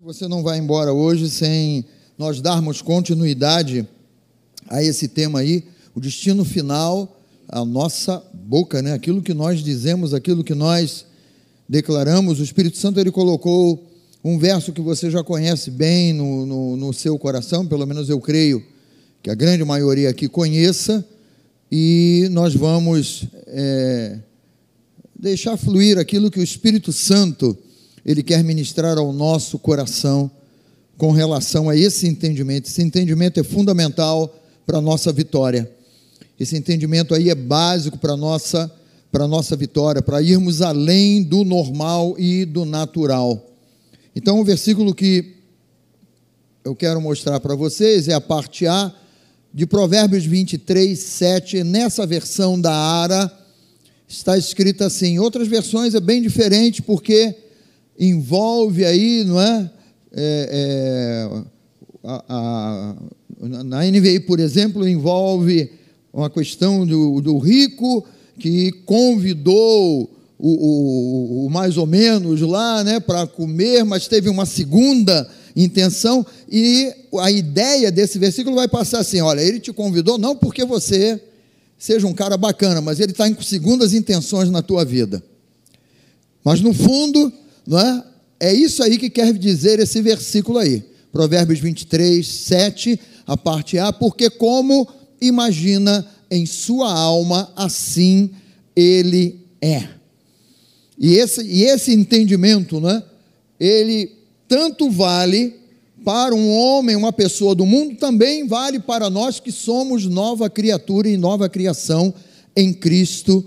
Você não vai embora hoje sem nós darmos continuidade a esse tema aí, o destino final, a nossa boca, né? Aquilo que nós dizemos, aquilo que nós declaramos. O Espírito Santo ele colocou um verso que você já conhece bem no, no, no seu coração, pelo menos eu creio que a grande maioria aqui conheça, e nós vamos é, deixar fluir aquilo que o Espírito Santo ele quer ministrar ao nosso coração com relação a esse entendimento. Esse entendimento é fundamental para a nossa vitória. Esse entendimento aí é básico para a nossa, para a nossa vitória, para irmos além do normal e do natural. Então, o versículo que eu quero mostrar para vocês é a parte A de Provérbios 23, 7. Nessa versão da Ara está escrita assim. Em outras versões é bem diferente, porque envolve aí, não é? é, é a, a, na NVI, por exemplo, envolve uma questão do, do rico que convidou o, o, o, mais ou menos lá, né, para comer, mas teve uma segunda intenção e a ideia desse versículo vai passar assim: olha, ele te convidou não porque você seja um cara bacana, mas ele está com segundas intenções na tua vida. Mas no fundo, não é? É isso aí que quer dizer esse versículo aí. Provérbios 23, 7, a parte A, porque como imagina em sua alma, assim ele é. E esse, e esse entendimento, né, ele tanto vale para um homem, uma pessoa do mundo, também vale para nós que somos nova criatura e nova criação em Cristo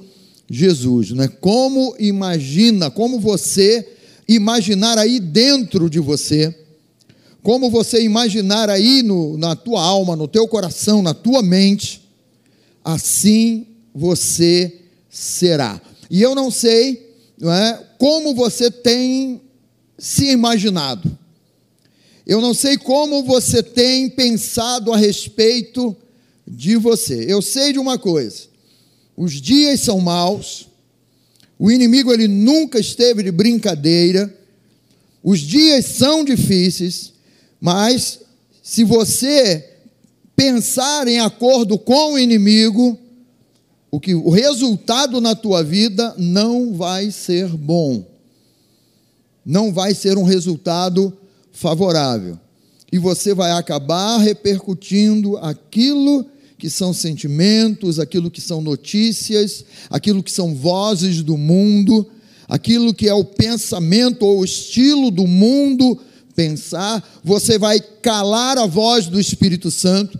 Jesus. Né? Como imagina, como você imaginar aí dentro de você, como você imaginar aí no, na tua alma, no teu coração, na tua mente, assim você será. E eu não sei não é, como você tem se imaginado. Eu não sei como você tem pensado a respeito de você. Eu sei de uma coisa: os dias são maus, o inimigo ele nunca esteve de brincadeira. Os dias são difíceis, mas se você pensar em acordo com o inimigo, o que o resultado na tua vida não vai ser bom. Não vai ser um resultado favorável. E você vai acabar repercutindo aquilo que são sentimentos, aquilo que são notícias, aquilo que são vozes do mundo, aquilo que é o pensamento ou o estilo do mundo pensar, você vai calar a voz do Espírito Santo,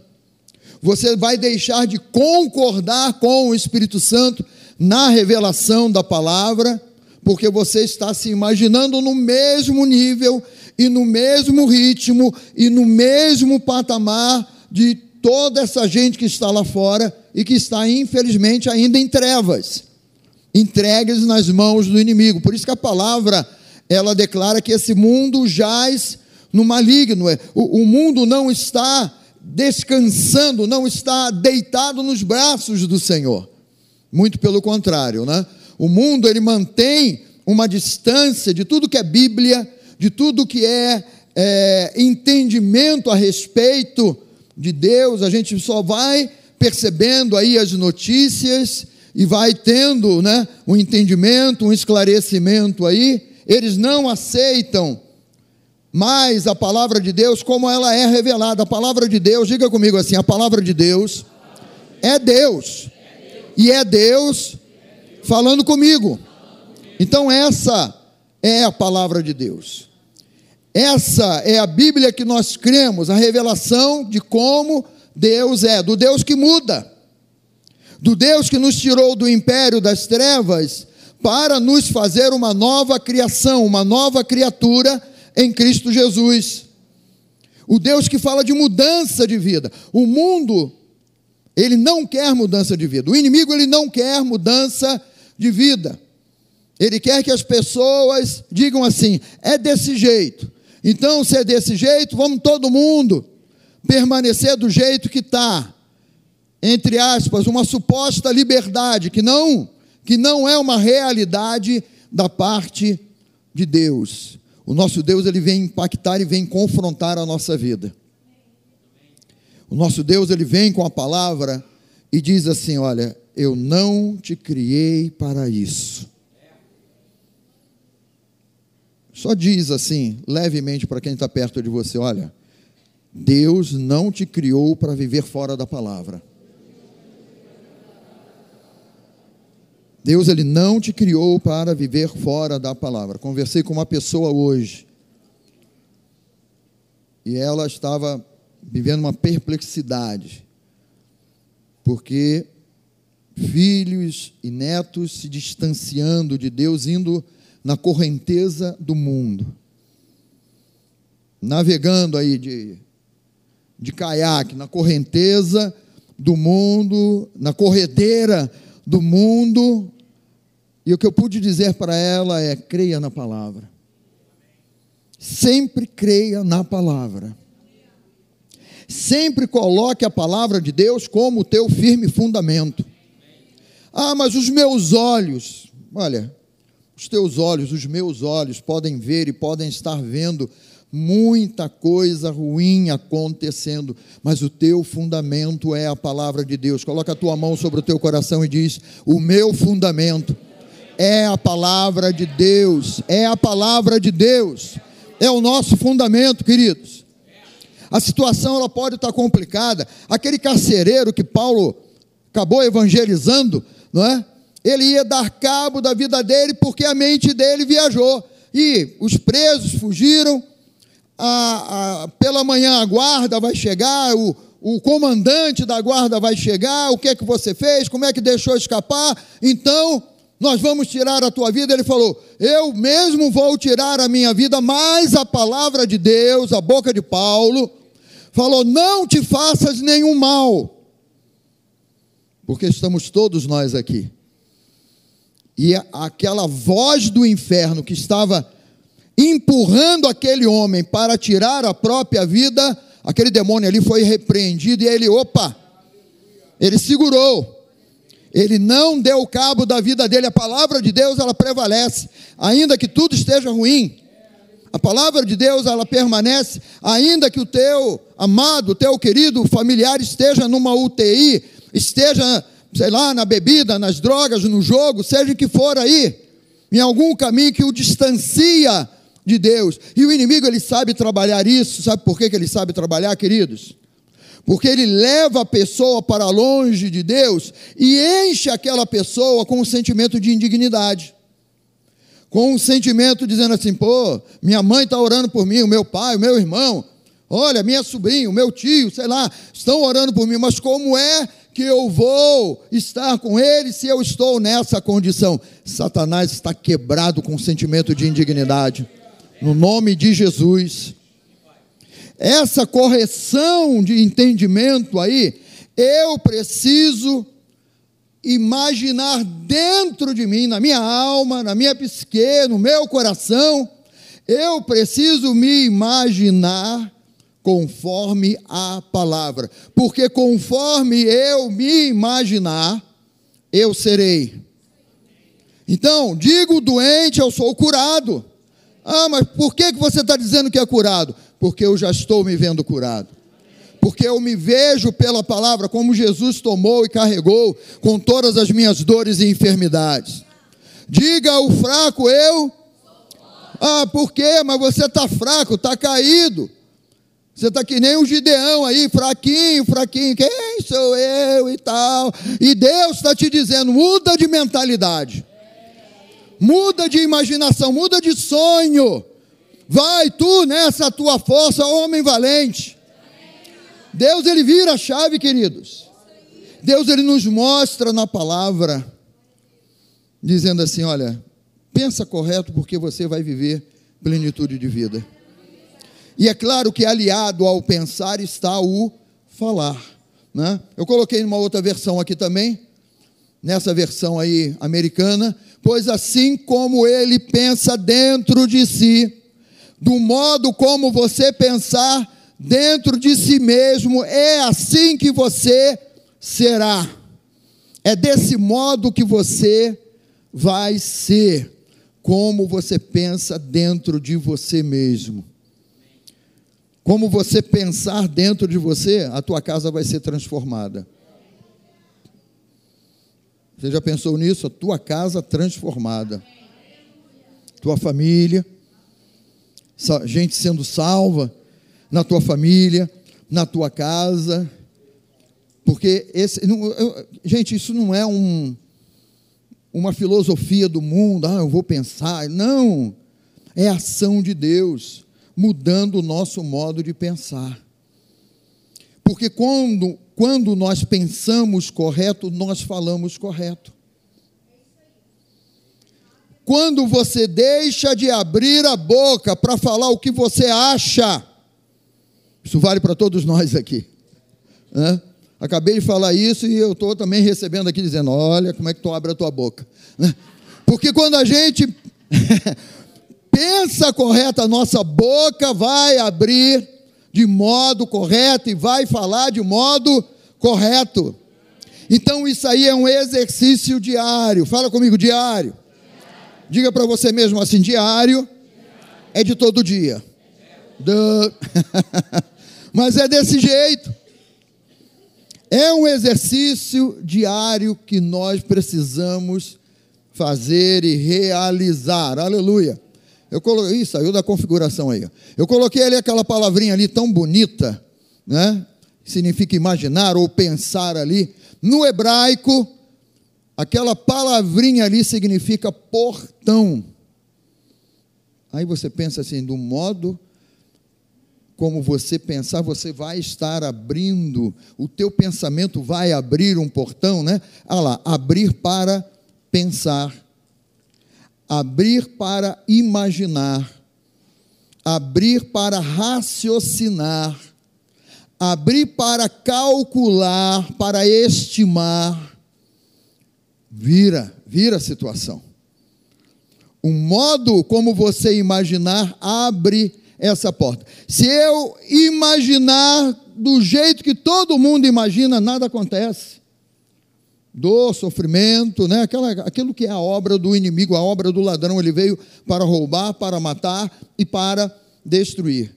você vai deixar de concordar com o Espírito Santo na revelação da palavra, porque você está se imaginando no mesmo nível e no mesmo ritmo e no mesmo patamar de toda essa gente que está lá fora e que está, infelizmente, ainda em trevas, entregues nas mãos do inimigo. Por isso que a palavra, ela declara que esse mundo jaz no maligno. É, o, o mundo não está descansando, não está deitado nos braços do Senhor. Muito pelo contrário, né? O mundo, ele mantém uma distância de tudo que é Bíblia, de tudo que é, é entendimento a respeito de Deus, a gente só vai percebendo aí as notícias e vai tendo né, um entendimento, um esclarecimento aí. Eles não aceitam mais a palavra de Deus como ela é revelada. A palavra de Deus, diga comigo assim: a palavra de Deus é Deus, e é Deus falando comigo. Então, essa é a palavra de Deus. Essa é a Bíblia que nós cremos, a revelação de como Deus é, do Deus que muda, do Deus que nos tirou do império das trevas para nos fazer uma nova criação, uma nova criatura em Cristo Jesus. O Deus que fala de mudança de vida. O mundo, ele não quer mudança de vida. O inimigo, ele não quer mudança de vida. Ele quer que as pessoas digam assim: é desse jeito. Então, se é desse jeito, vamos todo mundo permanecer do jeito que está. Entre aspas, uma suposta liberdade que não, que não é uma realidade da parte de Deus. O nosso Deus ele vem impactar e vem confrontar a nossa vida. O nosso Deus ele vem com a palavra e diz assim: Olha, eu não te criei para isso. Só diz assim, levemente para quem está perto de você: Olha, Deus não te criou para viver fora da palavra. Deus ele não te criou para viver fora da palavra. Conversei com uma pessoa hoje e ela estava vivendo uma perplexidade, porque filhos e netos se distanciando de Deus, indo na correnteza do mundo, navegando aí de, de caiaque, na correnteza do mundo, na corredeira do mundo, e o que eu pude dizer para ela é: creia na palavra. Sempre creia na palavra. Sempre coloque a palavra de Deus como o teu firme fundamento. Ah, mas os meus olhos, olha, os teus olhos, os meus olhos podem ver e podem estar vendo muita coisa ruim acontecendo, mas o teu fundamento é a palavra de Deus. Coloca a tua mão sobre o teu coração e diz: "O meu fundamento é a palavra de Deus, é a palavra de Deus. É o nosso fundamento, queridos. A situação ela pode estar complicada. Aquele carcereiro que Paulo acabou evangelizando, não é? Ele ia dar cabo da vida dele porque a mente dele viajou. E os presos fugiram. A, a, pela manhã a guarda vai chegar, o, o comandante da guarda vai chegar. O que é que você fez? Como é que deixou escapar? Então nós vamos tirar a tua vida. Ele falou: Eu mesmo vou tirar a minha vida, mas a palavra de Deus, a boca de Paulo, falou: Não te faças nenhum mal, porque estamos todos nós aqui. E aquela voz do inferno que estava empurrando aquele homem para tirar a própria vida, aquele demônio ali foi repreendido e ele, opa, ele segurou. Ele não deu cabo da vida dele. A palavra de Deus, ela prevalece, ainda que tudo esteja ruim. A palavra de Deus, ela permanece, ainda que o teu amado, o teu querido familiar esteja numa UTI, esteja, sei lá, na bebida, nas drogas, no jogo, seja o que for aí, em algum caminho que o distancia de Deus. E o inimigo, ele sabe trabalhar isso. Sabe por que, que ele sabe trabalhar, queridos? porque ele leva a pessoa para longe de Deus e enche aquela pessoa com um sentimento de indignidade. Com um sentimento dizendo assim: pô, minha mãe está orando por mim, o meu pai, o meu irmão, olha, minha sobrinha, o meu tio, sei lá, estão orando por mim, mas como é que eu vou estar com ele se eu estou nessa condição? Satanás está quebrado com um sentimento de indignidade. No nome de Jesus essa correção de entendimento aí, eu preciso imaginar dentro de mim, na minha alma, na minha psique, no meu coração, eu preciso me imaginar conforme a palavra, porque conforme eu me imaginar, eu serei. Então, digo doente, eu sou curado. Ah, mas por que, que você está dizendo que é curado? porque eu já estou me vendo curado. Porque eu me vejo pela palavra como Jesus tomou e carregou com todas as minhas dores e enfermidades. Diga ao fraco, eu. Ah, por quê? Mas você está fraco, está caído. Você está que nem um Gideão aí, fraquinho, fraquinho. Quem sou eu e tal? E Deus está te dizendo: muda de mentalidade, muda de imaginação, muda de sonho. Vai tu nessa tua força, homem valente. Deus ele vira a chave, queridos. Deus ele nos mostra na palavra, dizendo assim: olha, pensa correto porque você vai viver plenitude de vida. E é claro que aliado ao pensar está o falar. Né? Eu coloquei numa outra versão aqui também, nessa versão aí americana, pois assim como ele pensa dentro de si, do modo como você pensar dentro de si mesmo, é assim que você será. É desse modo que você vai ser. como você pensa dentro de você mesmo. Como você pensar dentro de você, a tua casa vai ser transformada. Você já pensou nisso? A tua casa transformada. Tua família, gente sendo salva na tua família, na tua casa. Porque esse, não, eu, gente, isso não é um, uma filosofia do mundo, ah, eu vou pensar. Não, é ação de Deus mudando o nosso modo de pensar. Porque quando, quando nós pensamos correto, nós falamos correto. Quando você deixa de abrir a boca para falar o que você acha, isso vale para todos nós aqui. Né? Acabei de falar isso e eu estou também recebendo aqui dizendo: olha como é que tu abre a tua boca. Né? Porque quando a gente pensa correta, a nossa boca vai abrir de modo correto e vai falar de modo correto. Então isso aí é um exercício diário. Fala comigo, diário. Diga para você mesmo assim: diário é de todo dia. Mas é desse jeito. É um exercício diário que nós precisamos fazer e realizar. Aleluia. Eu coloquei, saiu da configuração aí. Eu coloquei ali aquela palavrinha ali tão bonita, né? Significa imaginar ou pensar ali. No hebraico, aquela palavrinha ali significa portão. Aí você pensa assim, do modo como você pensar, você vai estar abrindo, o teu pensamento vai abrir um portão, né? Ah lá, abrir para pensar abrir para imaginar, abrir para raciocinar, abrir para calcular, para estimar. Vira, vira a situação. O modo como você imaginar abre essa porta. Se eu imaginar do jeito que todo mundo imagina, nada acontece dor, sofrimento, né? Aquela, aquilo que é a obra do inimigo, a obra do ladrão. Ele veio para roubar, para matar e para destruir.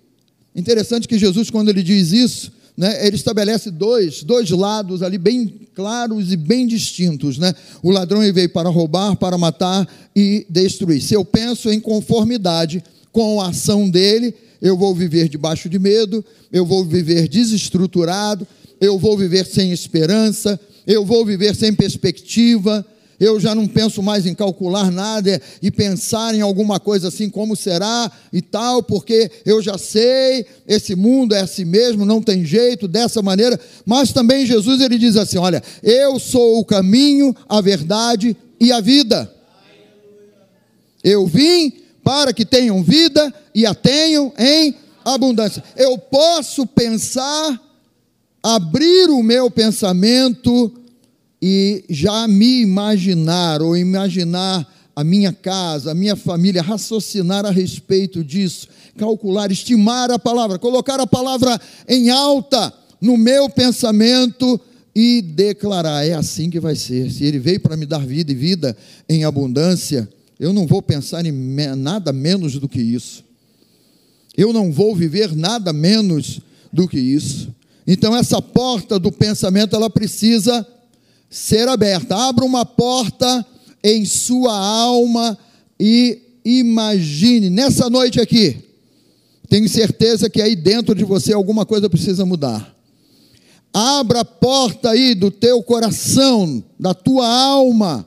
Interessante que Jesus, quando ele diz isso, né, ele estabelece dois, dois lados ali bem claros e bem distintos. Né? O ladrão ele veio para roubar, para matar e destruir. Se eu penso em conformidade com a ação dele, eu vou viver debaixo de medo, eu vou viver desestruturado, eu vou viver sem esperança, eu vou viver sem perspectiva, eu já não penso mais em calcular nada e pensar em alguma coisa assim, como será e tal, porque eu já sei, esse mundo é assim mesmo, não tem jeito, dessa maneira. Mas também Jesus ele diz assim: Olha, eu sou o caminho, a verdade e a vida. Eu vim para que tenham vida e a tenham em abundância. Eu posso pensar abrir o meu pensamento e já me imaginar, ou imaginar a minha casa, a minha família, raciocinar a respeito disso, calcular, estimar a palavra, colocar a palavra em alta no meu pensamento e declarar: é assim que vai ser. Se Ele veio para me dar vida e vida em abundância, eu não vou pensar em nada menos do que isso. Eu não vou viver nada menos do que isso. Então essa porta do pensamento ela precisa ser aberta. Abra uma porta em sua alma e imagine nessa noite aqui. Tenho certeza que aí dentro de você alguma coisa precisa mudar. Abra a porta aí do teu coração, da tua alma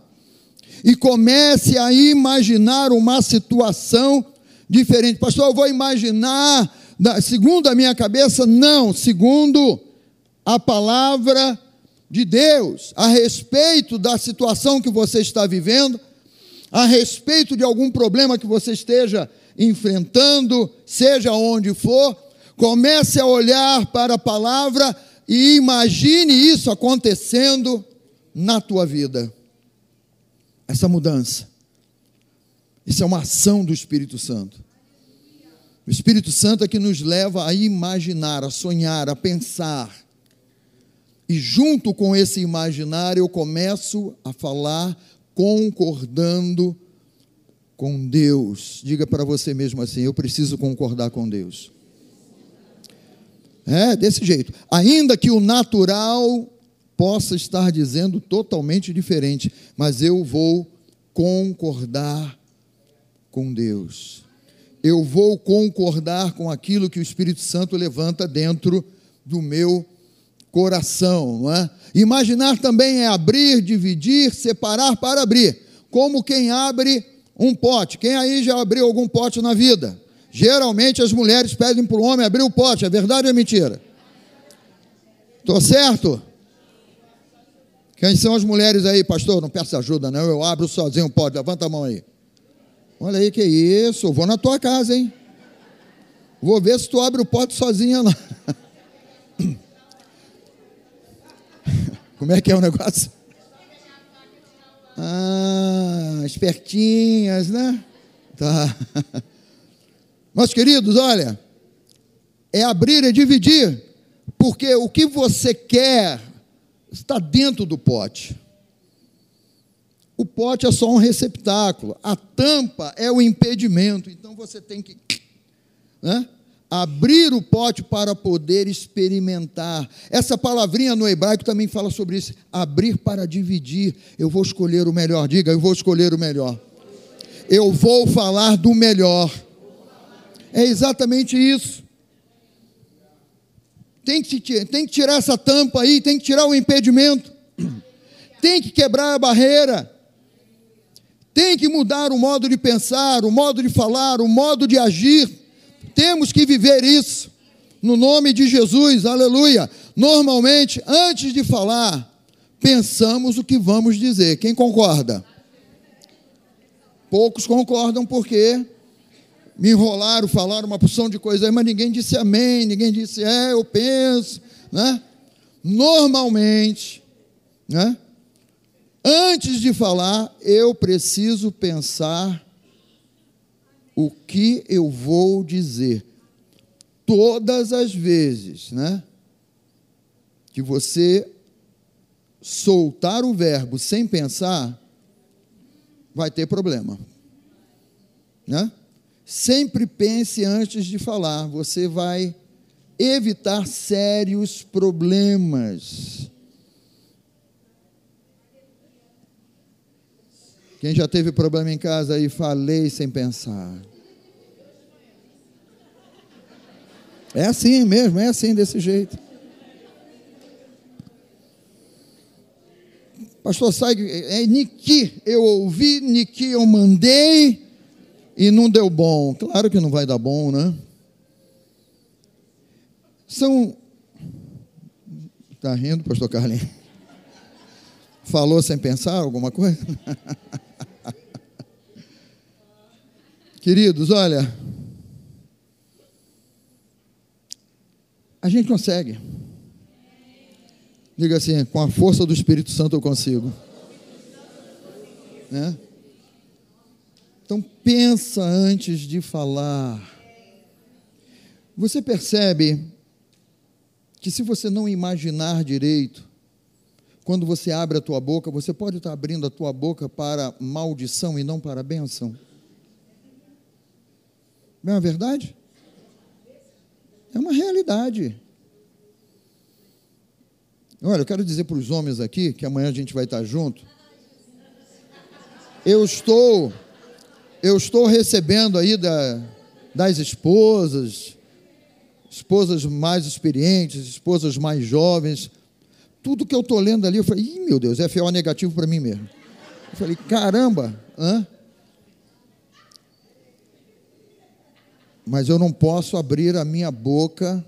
e comece a imaginar uma situação diferente. Pastor, eu vou imaginar segundo a minha cabeça, não, segundo a palavra de Deus, a respeito da situação que você está vivendo, a respeito de algum problema que você esteja enfrentando, seja onde for, comece a olhar para a palavra e imagine isso acontecendo na tua vida. Essa mudança. Isso é uma ação do Espírito Santo. O Espírito Santo é que nos leva a imaginar, a sonhar, a pensar. E junto com esse imaginar, eu começo a falar concordando com Deus. Diga para você mesmo assim: eu preciso concordar com Deus. É, desse jeito. Ainda que o natural possa estar dizendo totalmente diferente, mas eu vou concordar com Deus. Eu vou concordar com aquilo que o Espírito Santo levanta dentro do meu coração, não é? Imaginar também é abrir, dividir, separar para abrir, como quem abre um pote. Quem aí já abriu algum pote na vida? Geralmente as mulheres pedem para o homem abrir o pote, é verdade ou é mentira? Estou certo? Quem são as mulheres aí, pastor? Não peça ajuda, não. Eu abro sozinho o pote. Levanta a mão aí. Olha aí que isso. Vou na tua casa, hein? Vou ver se tu abre o pote sozinha lá. Como é que é o negócio? Ah, espertinhas, né? Tá. Mas, queridos, olha, é abrir e dividir, porque o que você quer está dentro do pote. O pote é só um receptáculo, a tampa é o impedimento, então você tem que né, abrir o pote para poder experimentar. Essa palavrinha no hebraico também fala sobre isso, abrir para dividir. Eu vou escolher o melhor, diga, eu vou escolher o melhor. Eu vou falar do melhor. É exatamente isso. Tem que, tem que tirar essa tampa aí, tem que tirar o impedimento, tem que quebrar a barreira. Tem que mudar o modo de pensar, o modo de falar, o modo de agir. Temos que viver isso. No nome de Jesus, aleluia. Normalmente, antes de falar, pensamos o que vamos dizer. Quem concorda? Poucos concordam porque me enrolaram, falaram uma porção de coisas, mas ninguém disse amém, ninguém disse é, eu penso, né? Normalmente, né? Antes de falar, eu preciso pensar o que eu vou dizer. Todas as vezes, né? Que você soltar o verbo sem pensar, vai ter problema. Né? Sempre pense antes de falar, você vai evitar sérios problemas. Quem já teve problema em casa aí, falei sem pensar. É assim mesmo, é assim desse jeito. Pastor sai, é Niki, eu ouvi, Niki, eu mandei e não deu bom. Claro que não vai dar bom, né? São. Está rindo, pastor Carlinhos? Falou sem pensar alguma coisa? Queridos, olha, a gente consegue. Diga assim, com a força do Espírito Santo eu consigo. Né? Então pensa antes de falar. Você percebe que se você não imaginar direito, quando você abre a tua boca, você pode estar abrindo a tua boca para maldição e não para bênção. Não é verdade? É uma realidade. Olha, eu quero dizer para os homens aqui, que amanhã a gente vai estar junto. Eu estou, eu estou recebendo aí da, das esposas, esposas mais experientes, esposas mais jovens. Tudo que eu estou lendo ali, eu falei, Ih, meu Deus, é FO negativo para mim mesmo. Eu falei, caramba, hã? Mas eu não posso abrir a minha boca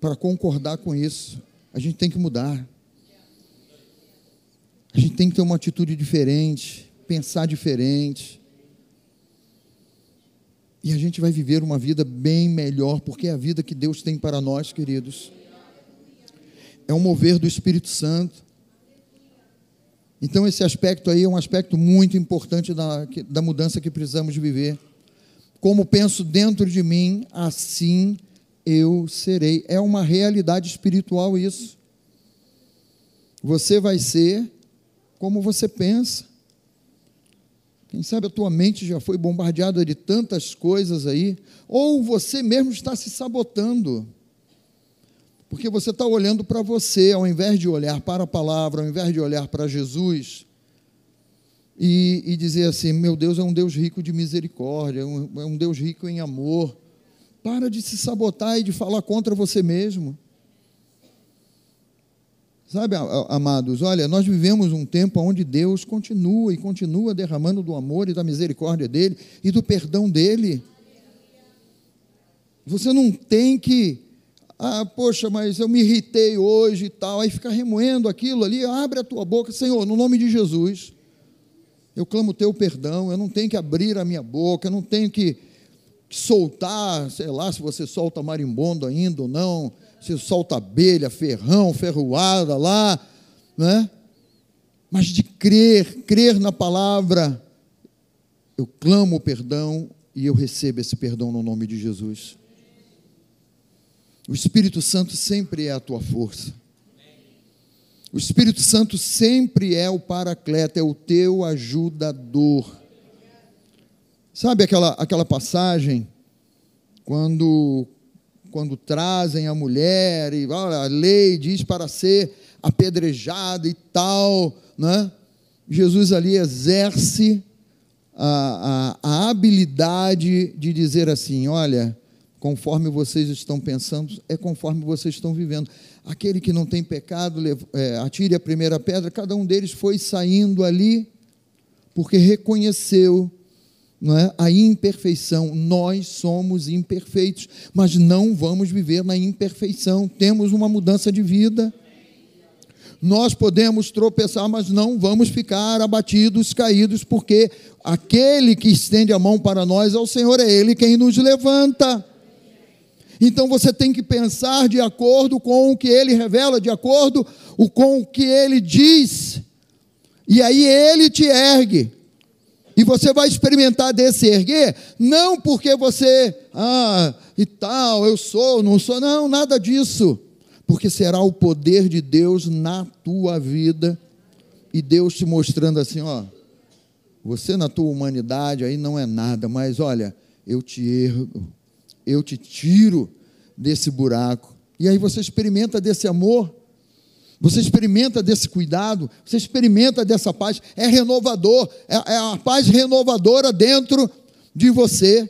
para concordar com isso. A gente tem que mudar. A gente tem que ter uma atitude diferente, pensar diferente. E a gente vai viver uma vida bem melhor, porque é a vida que Deus tem para nós, queridos. É um mover do Espírito Santo. Então, esse aspecto aí é um aspecto muito importante da, da mudança que precisamos viver. Como penso dentro de mim, assim eu serei. É uma realidade espiritual isso. Você vai ser como você pensa. Quem sabe a tua mente já foi bombardeada de tantas coisas aí, ou você mesmo está se sabotando. Porque você está olhando para você, ao invés de olhar para a palavra, ao invés de olhar para Jesus, e, e, dizer assim: meu Deus é um Deus rico de misericórdia, é um, é um Deus rico em amor. Para de se sabotar e de falar contra você mesmo. Sabe, amados, olha, nós vivemos um tempo onde Deus continua e continua derramando do amor e da misericórdia dele e do perdão dele. Você não tem que, ah, poxa, mas eu me irritei hoje e tal, aí ficar remoendo aquilo ali, abre a tua boca, Senhor, no nome de Jesus, eu clamo o teu perdão, eu não tenho que abrir a minha boca, eu não tenho que soltar, sei lá, se você solta marimbondo ainda ou não, você solta abelha, ferrão, ferroada lá, né? Mas de crer, crer na palavra, eu clamo o perdão e eu recebo esse perdão no nome de Jesus. O Espírito Santo sempre é a tua força. O Espírito Santo sempre é o paracleto, é o teu ajudador. Sabe aquela, aquela passagem quando quando trazem a mulher, e olha, a lei diz para ser apedrejada e tal, né? Jesus ali exerce a, a, a habilidade de dizer assim: olha, conforme vocês estão pensando, é conforme vocês estão vivendo. Aquele que não tem pecado, é, atire a primeira pedra. Cada um deles foi saindo ali, porque reconheceu não é? a imperfeição. Nós somos imperfeitos, mas não vamos viver na imperfeição. Temos uma mudança de vida. Nós podemos tropeçar, mas não vamos ficar abatidos, caídos, porque aquele que estende a mão para nós é o Senhor, é Ele quem nos levanta. Então você tem que pensar de acordo com o que Ele revela, de acordo com o que Ele diz, e aí Ele te ergue. E você vai experimentar desse erguer, não porque você, ah, e tal, eu sou, não sou, não, nada disso. Porque será o poder de Deus na tua vida e Deus te mostrando assim, ó, você na tua humanidade aí não é nada, mas olha, eu te ergo, eu te tiro desse buraco. E aí você experimenta desse amor você experimenta desse cuidado, você experimenta dessa paz, é renovador, é, é a paz renovadora dentro de você.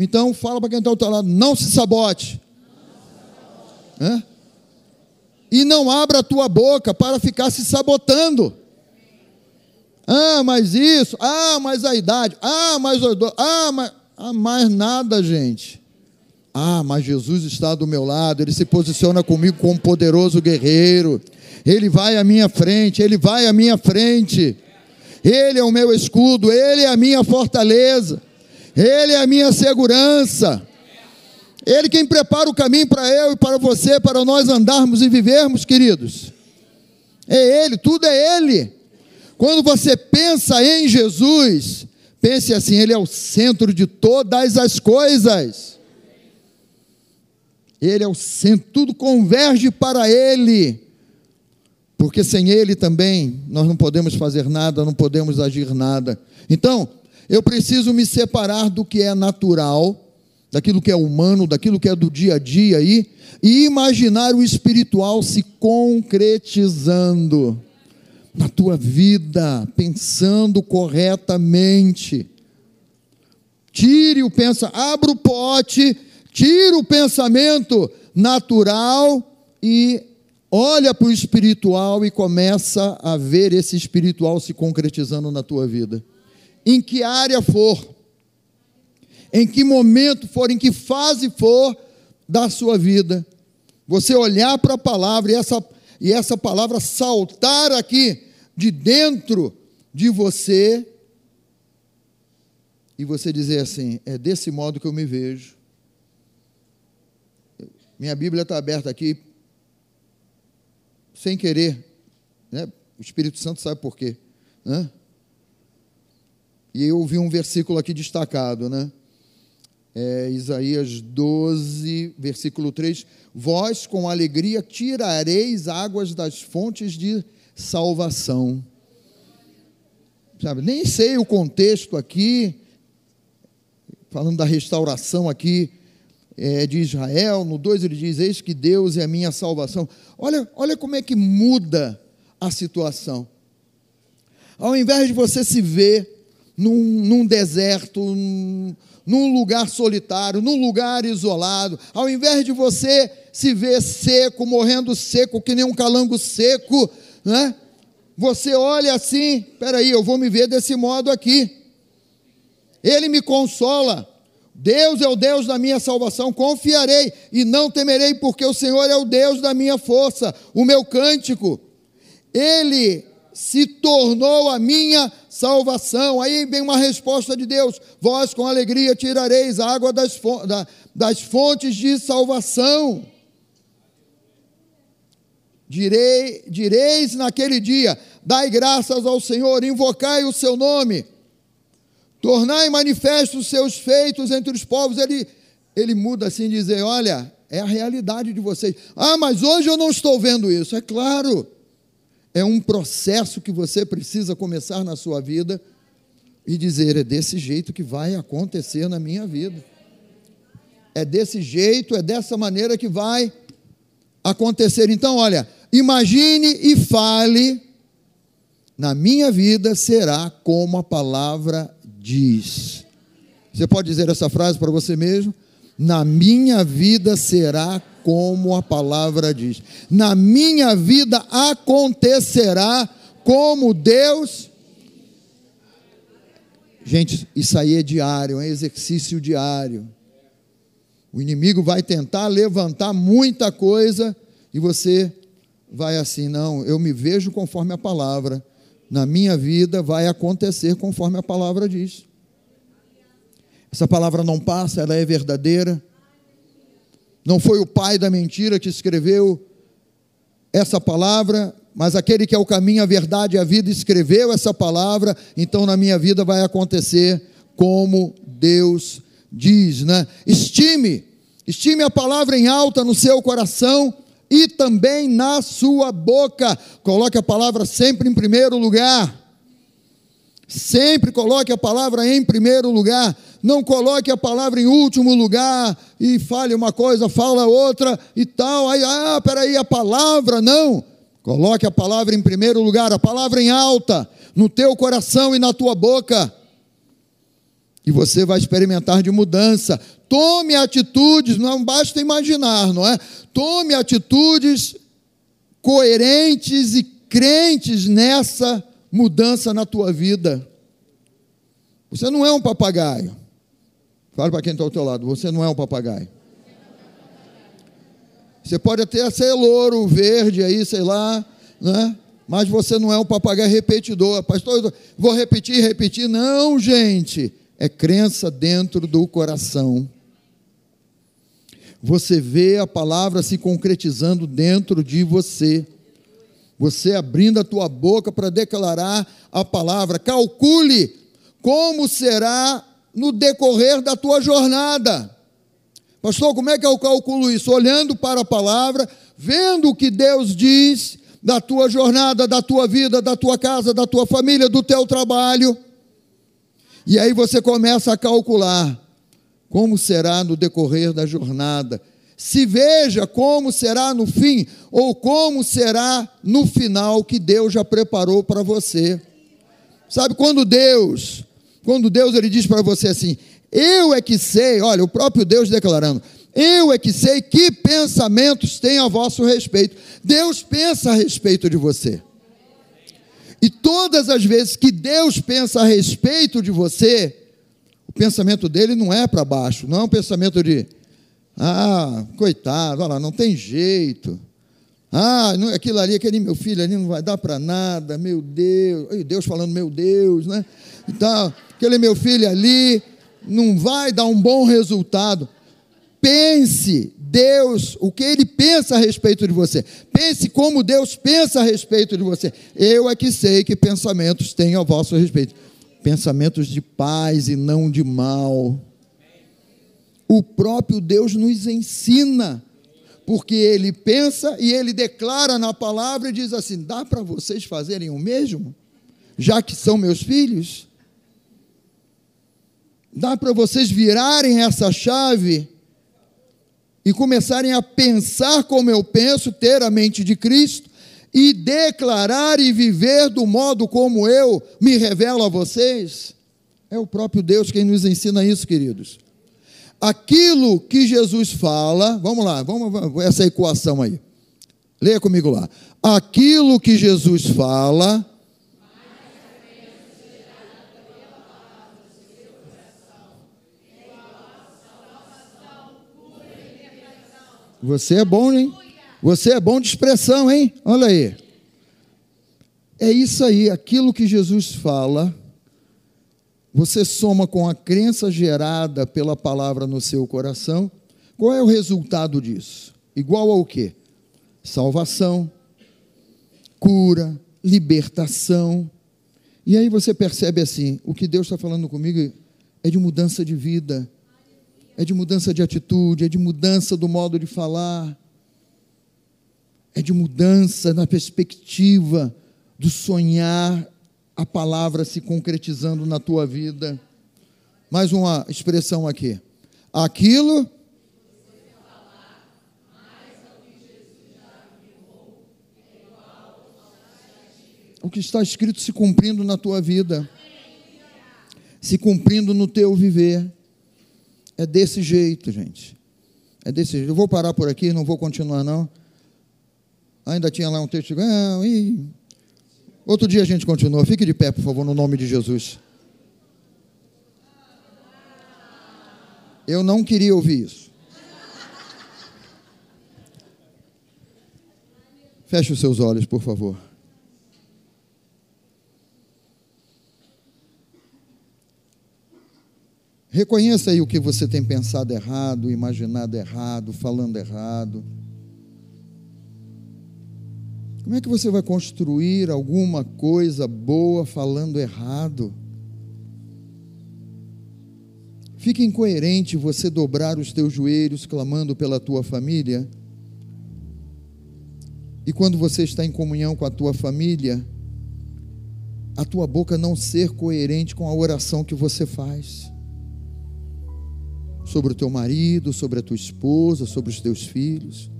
Então, fala para quem está ao teu lado: não se sabote. É? E não abra a tua boca para ficar se sabotando. Ah, mas isso, ah, mas a idade, ah, mas o ah, mas, ah, mais nada, gente. Ah, mas Jesus está do meu lado, ele se posiciona comigo como poderoso guerreiro. Ele vai à minha frente, ele vai à minha frente. Ele é o meu escudo, ele é a minha fortaleza. Ele é a minha segurança. Ele quem prepara o caminho para eu e para você, para nós andarmos e vivermos, queridos. É Ele, tudo é Ele. Quando você pensa em Jesus, pense assim: Ele é o centro de todas as coisas. Ele é o centro, tudo converge para Ele. Porque sem Ele também nós não podemos fazer nada, não podemos agir nada. Então, eu preciso me separar do que é natural, daquilo que é humano, daquilo que é do dia a dia aí, e imaginar o espiritual se concretizando na tua vida, pensando corretamente. Tire o pensa, abra o pote Tira o pensamento natural e olha para o espiritual e começa a ver esse espiritual se concretizando na tua vida. Em que área for, em que momento for, em que fase for da sua vida, você olhar para a palavra e essa, e essa palavra saltar aqui de dentro de você e você dizer assim: é desse modo que eu me vejo minha Bíblia está aberta aqui, sem querer. Né? O Espírito Santo sabe por quê. Né? E eu vi um versículo aqui destacado, né? É, Isaías 12, versículo 3: Vós com alegria tirareis águas das fontes de salvação. sabe, nem sei o contexto aqui, falando da restauração aqui é, de Israel, no 2 ele diz: Eis que Deus é a minha salvação. Olha, olha como é que muda a situação. Ao invés de você se ver num, num deserto, num, lugar solitário, num lugar isolado, ao invés de você se ver seco, morrendo seco, que nem um calango seco, né? Você olha assim, peraí, eu vou me ver desse modo aqui. Ele me consola. Deus é o Deus da minha salvação, confiarei e não temerei, porque o Senhor é o Deus da minha força, o meu cântico. Ele se tornou a minha salvação. Aí vem uma resposta de Deus: Vós com alegria tirareis a água das, das fontes de salvação. Direi, direis naquele dia: Dai graças ao Senhor, invocai o seu nome, tornai manifestos os seus feitos entre os povos. Ele, ele muda assim, dizer: Olha, é a realidade de vocês. Ah, mas hoje eu não estou vendo isso. É claro, é um processo que você precisa começar na sua vida e dizer: é desse jeito que vai acontecer na minha vida. É desse jeito, é dessa maneira que vai acontecer. Então, olha, Imagine e fale, na minha vida será como a palavra diz. Você pode dizer essa frase para você mesmo? Na minha vida será como a palavra diz. Na minha vida acontecerá como Deus. Gente, isso aí é diário, é exercício diário. O inimigo vai tentar levantar muita coisa e você vai assim, não, eu me vejo conforme a palavra, na minha vida vai acontecer conforme a palavra diz. Essa palavra não passa, ela é verdadeira. Não foi o pai da mentira que escreveu essa palavra, mas aquele que é o caminho, a verdade e a vida escreveu essa palavra, então na minha vida vai acontecer como Deus diz, né? Estime, estime a palavra em alta no seu coração e também na sua boca. Coloque a palavra sempre em primeiro lugar. Sempre coloque a palavra em primeiro lugar. Não coloque a palavra em último lugar e fale uma coisa, fala outra e tal. Aí, ah, peraí, a palavra, não. Coloque a palavra em primeiro lugar, a palavra em alta, no teu coração e na tua boca. E você vai experimentar de mudança. Tome atitudes, não basta imaginar, não é? Tome atitudes coerentes e crentes nessa mudança na tua vida. Você não é um papagaio. Fala para quem está ao teu lado, você não é um papagaio. Você pode até ser louro, verde aí, sei lá, né? Mas você não é um papagaio repetidor. Pastor, vou repetir, repetir. Não, gente. É crença dentro do coração você vê a palavra se concretizando dentro de você. Você abrindo a tua boca para declarar a palavra. Calcule como será no decorrer da tua jornada. Pastor, como é que eu calculo isso? Olhando para a palavra, vendo o que Deus diz da tua jornada, da tua vida, da tua casa, da tua família, do teu trabalho. E aí você começa a calcular como será no decorrer da jornada. Se veja como será no fim, ou como será no final que Deus já preparou para você. Sabe quando Deus, quando Deus ele diz para você assim: "Eu é que sei", olha, o próprio Deus declarando: "Eu é que sei que pensamentos tem a vosso respeito". Deus pensa a respeito de você. E todas as vezes que Deus pensa a respeito de você, pensamento dele não é para baixo, não é um pensamento de, ah, coitado, olha lá, não tem jeito. Ah, aquilo ali, aquele meu filho ali não vai dar para nada, meu Deus. Deus falando, meu Deus, né? Então, aquele meu filho ali não vai dar um bom resultado. Pense, Deus, o que ele pensa a respeito de você. Pense como Deus pensa a respeito de você. Eu é que sei que pensamentos tenho a vosso respeito pensamentos de paz e não de mal. O próprio Deus nos ensina, porque ele pensa e ele declara na palavra e diz assim: dá para vocês fazerem o mesmo? já que são meus filhos? Dá para vocês virarem essa chave e começarem a pensar como eu penso, ter a mente de Cristo e declarar e viver do modo como eu me revelo a vocês? É o próprio Deus quem nos ensina isso, queridos. Aquilo que Jesus fala, vamos lá, vamos essa equação aí. Leia comigo lá. Aquilo que Jesus fala, Você é bom, hein? Você é bom de expressão, hein? Olha aí. É isso aí, aquilo que Jesus fala, você soma com a crença gerada pela palavra no seu coração. Qual é o resultado disso? Igual ao quê? Salvação, cura, libertação. E aí você percebe assim: o que Deus está falando comigo é de mudança de vida é de mudança de atitude, é de mudança do modo de falar, é de mudança na perspectiva do sonhar a palavra se concretizando na tua vida. Mais uma expressão aqui. Aquilo o que está escrito se cumprindo na tua vida, se cumprindo no teu viver. É desse jeito, gente. É desse jeito. Eu vou parar por aqui, não vou continuar, não. Ainda tinha lá um texto. Ah, Outro dia a gente continua. Fique de pé, por favor, no nome de Jesus. Eu não queria ouvir isso. Feche os seus olhos, por favor. Reconheça aí o que você tem pensado errado, imaginado errado, falando errado. Como é que você vai construir alguma coisa boa falando errado? Fica incoerente você dobrar os teus joelhos clamando pela tua família. E quando você está em comunhão com a tua família, a tua boca não ser coerente com a oração que você faz sobre o teu marido, sobre a tua esposa, sobre os teus filhos.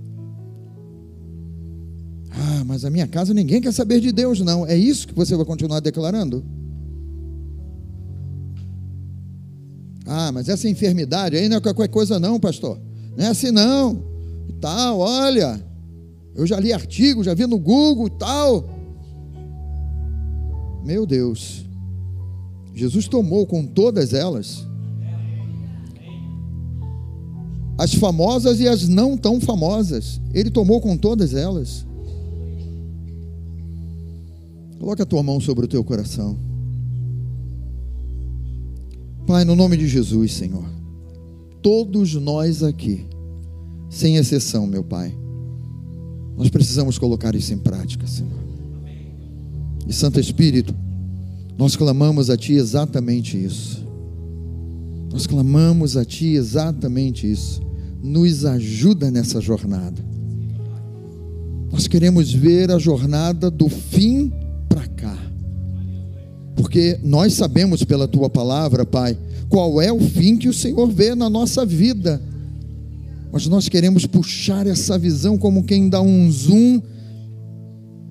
Ah, mas a minha casa ninguém quer saber de Deus, não. É isso que você vai continuar declarando? Ah, mas essa enfermidade aí não é qualquer coisa, não, pastor. Não é assim, não. E tal, olha. Eu já li artigo, já vi no Google e tal. Meu Deus. Jesus tomou com todas elas as famosas e as não tão famosas. Ele tomou com todas elas. Coloca a tua mão sobre o teu coração. Pai, no nome de Jesus, Senhor. Todos nós aqui, sem exceção, meu Pai, nós precisamos colocar isso em prática, Senhor. E Santo Espírito, nós clamamos a Ti exatamente isso. Nós clamamos a Ti exatamente isso nos ajuda nessa jornada. Nós queremos ver a jornada do fim. Porque nós sabemos pela tua palavra, Pai, qual é o fim que o Senhor vê na nossa vida. Mas nós queremos puxar essa visão como quem dá um zoom,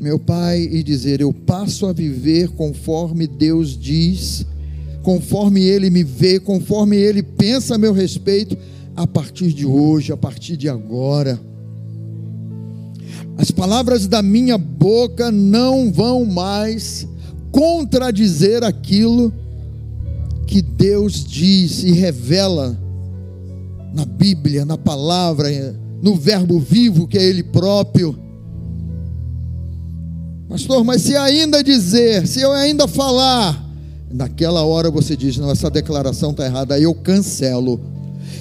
meu Pai, e dizer: Eu passo a viver conforme Deus diz, conforme Ele me vê, conforme Ele pensa a meu respeito a partir de hoje, a partir de agora. As palavras da minha boca não vão mais contradizer aquilo que Deus diz e revela na Bíblia, na palavra, no Verbo vivo que é Ele próprio. Pastor, mas se ainda dizer, se eu ainda falar, naquela hora você diz: não, essa declaração está errada, aí eu cancelo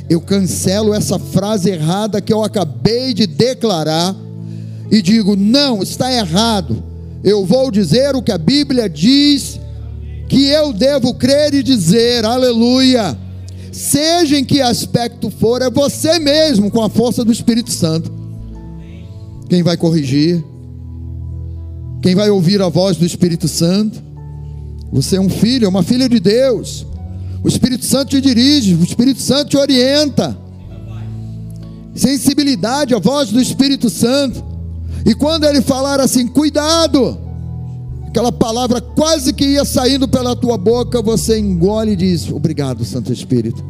eu cancelo essa frase errada que eu acabei de declarar e digo: não, está errado. Eu vou dizer o que a Bíblia diz que eu devo crer e dizer, aleluia. Seja em que aspecto for, é você mesmo, com a força do Espírito Santo, quem vai corrigir, quem vai ouvir a voz do Espírito Santo. Você é um filho, é uma filha de Deus. O Espírito Santo te dirige, o Espírito Santo te orienta. Sensibilidade à voz do Espírito Santo. E quando ele falar assim, cuidado, aquela palavra quase que ia saindo pela tua boca, você engole e diz: Obrigado, Santo Espírito.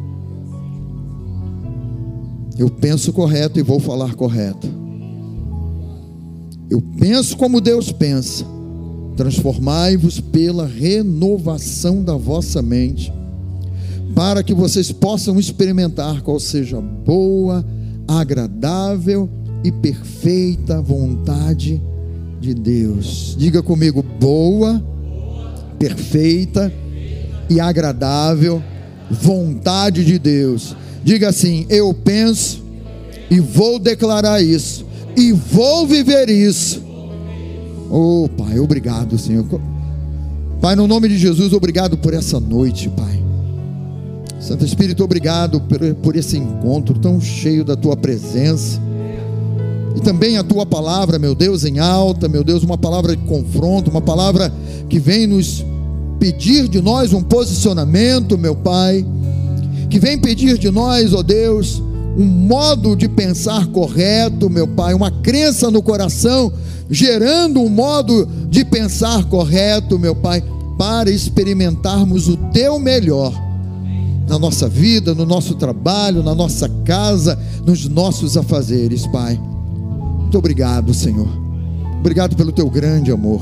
Eu penso correto e vou falar correto. Eu penso como Deus pensa. Transformai-vos pela renovação da vossa mente, para que vocês possam experimentar qual seja boa, agradável e perfeita vontade de Deus. Diga comigo: boa, perfeita e agradável vontade de Deus. Diga assim: eu penso e vou declarar isso e vou viver isso. Oh, Pai, obrigado, Senhor. Pai, no nome de Jesus, obrigado por essa noite, Pai. Santo Espírito, obrigado por, por esse encontro tão cheio da tua presença. E também a tua palavra, meu Deus, em alta, meu Deus, uma palavra de confronto, uma palavra que vem nos pedir de nós um posicionamento, meu Pai, que vem pedir de nós, ó oh Deus, um modo de pensar correto, meu Pai, uma crença no coração, gerando um modo de pensar correto, meu Pai, para experimentarmos o Teu melhor na nossa vida, no nosso trabalho, na nossa casa, nos nossos afazeres, Pai. Muito obrigado, Senhor. Obrigado pelo Teu grande amor.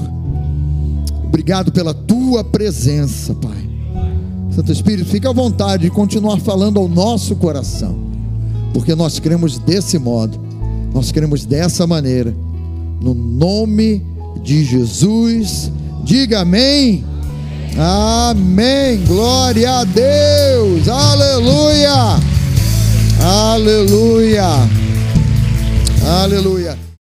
Obrigado pela Tua presença, Pai. Santo Espírito, fica à vontade de continuar falando ao nosso coração porque nós cremos desse modo, nós cremos dessa maneira, no nome de Jesus. Diga amém. Amém. Glória a Deus. Aleluia. Aleluia. Aleluia.